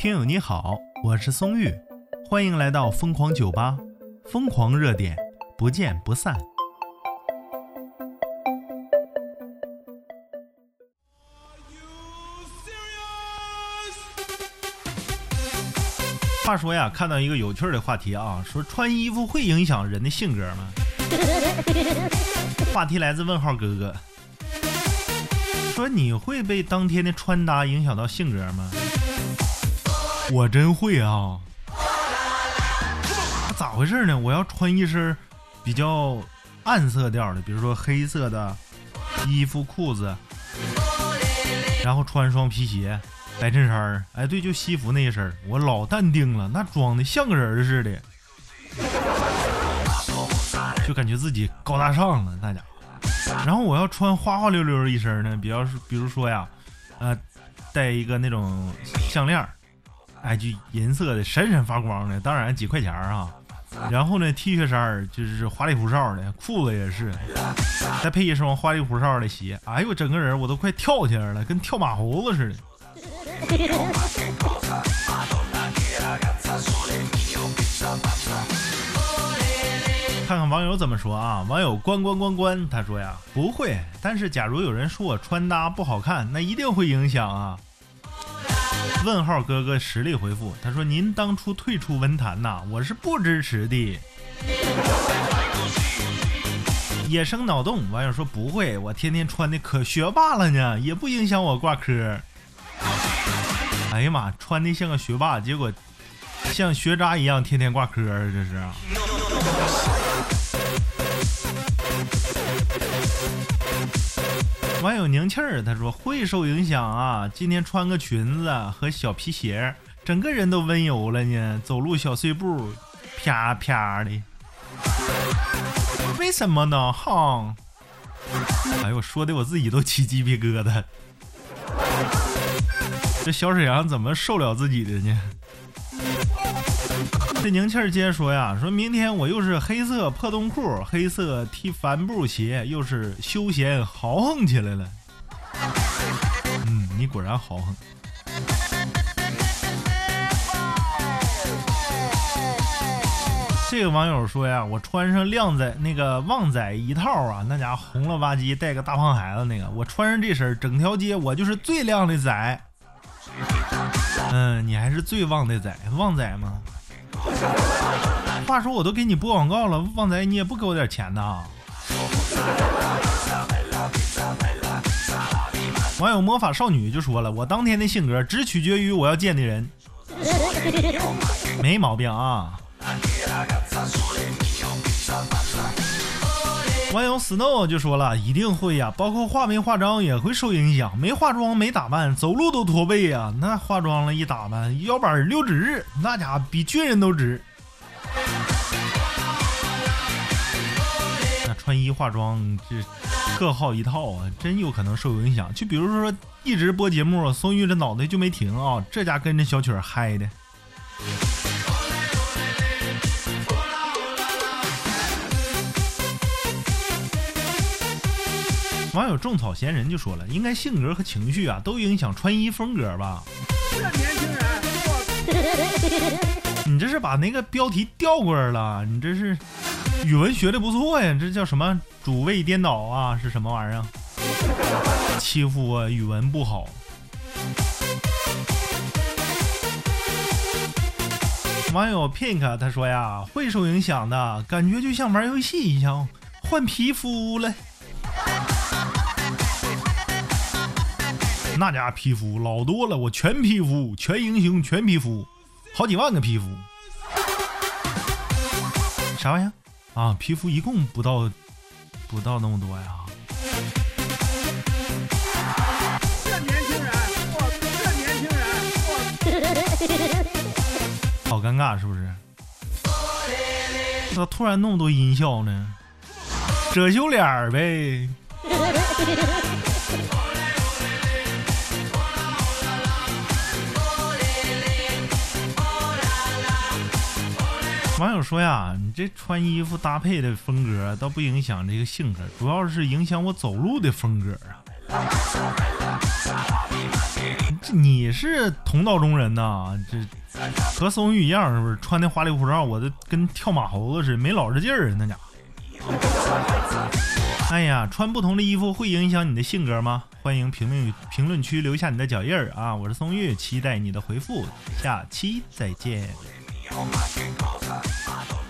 听友你好，我是松玉，欢迎来到疯狂酒吧，疯狂热点，不见不散。话说呀，看到一个有趣的话题啊，说穿衣服会影响人的性格吗？话题来自问号哥哥，说你会被当天的穿搭影响到性格吗？我真会啊！咋回事呢？我要穿一身比较暗色调的，比如说黑色的衣服、裤子，然后穿双皮鞋、白衬衫哎，对，就西服那一身我老淡定了，那装的像个人似的，就感觉自己高大上了，那家伙。然后我要穿花花溜溜一身呢，比较是，比如说呀，呃，戴一个那种项链哎，就银色的，闪闪发光的，当然几块钱啊。然后呢，T 恤衫就是花里胡哨的，裤子也是，再配一双花里胡哨的鞋。哎呦，整个人我都快跳起来了，跟跳马猴子似的。看看网友怎么说啊？网友关关关关，他说呀，不会。但是假如有人说我穿搭不好看，那一定会影响啊。问号哥哥实力回复，他说：“您当初退出文坛呐，我是不支持的。”野生脑洞网友说：“不会，我天天穿的可学霸了呢，也不影响我挂科。”哎呀妈，穿的像个学霸，结果像学渣一样天天挂科，这是。网友宁气儿他说会受影响啊，今天穿个裙子和小皮鞋，整个人都温柔了呢，走路小碎步，啪啪的。为什么呢？哈！哎呦，说的我自己都起鸡皮疙瘩。这小沈阳怎么受了自己的呢？这宁气儿接着说呀，说明天我又是黑色破洞裤、黑色踢帆布鞋，又是休闲豪横起来了。嗯，你果然豪横。这个网友说呀，我穿上靓仔那个旺仔一套啊，那家伙红了吧唧，带个大胖孩子那个，我穿上这身，整条街我就是最靓的仔。嗯，你还是最旺的仔，旺仔吗？话说我都给你播广告了，旺仔你也不给我点钱呐？网友魔法少女就说了，我当天的性格只取决于我要见的人，没毛病啊。网友 Snow 就说了，一定会呀，包括化没化妆也会受影响，没化妆没打扮，走路都驼背呀。那化妆了一打扮，腰板溜直，那家伙比军人都直。那穿衣化妆这各好一套啊，真有可能受影响。就比如说一直播节目，松玉这脑袋就没停啊，这家跟着小曲嗨的。网友种草闲人就说了，应该性格和情绪啊都影响穿衣风格吧？这年轻人，你这是把那个标题调过来了？你这是语文学的不错呀？这叫什么主谓颠倒啊？是什么玩意儿？欺负我语文不好。网友 pink 他说呀，会受影响的感觉就像玩游戏一样，换皮肤了。那家皮肤老多了，我全皮肤，全英雄，全皮肤，好几万个皮肤。啥玩意儿啊？皮肤一共不到不到那么多呀？这年轻人，我这年轻人，好尴尬，是不是？咋突然那么多音效呢？遮羞脸儿呗。网友说呀，你这穿衣服搭配的风格倒不影响这个性格，主要是影响我走路的风格啊。你你是同道中人呐，这和松玉一样，是不是？穿的花里胡哨，我都跟跳马猴子似的，没老实劲儿，那家伙。哎呀，穿不同的衣服会影响你的性格吗？欢迎评论评论区留下你的脚印儿啊！我是松玉，期待你的回复，下期再见。Io ma che cosa? Madonna.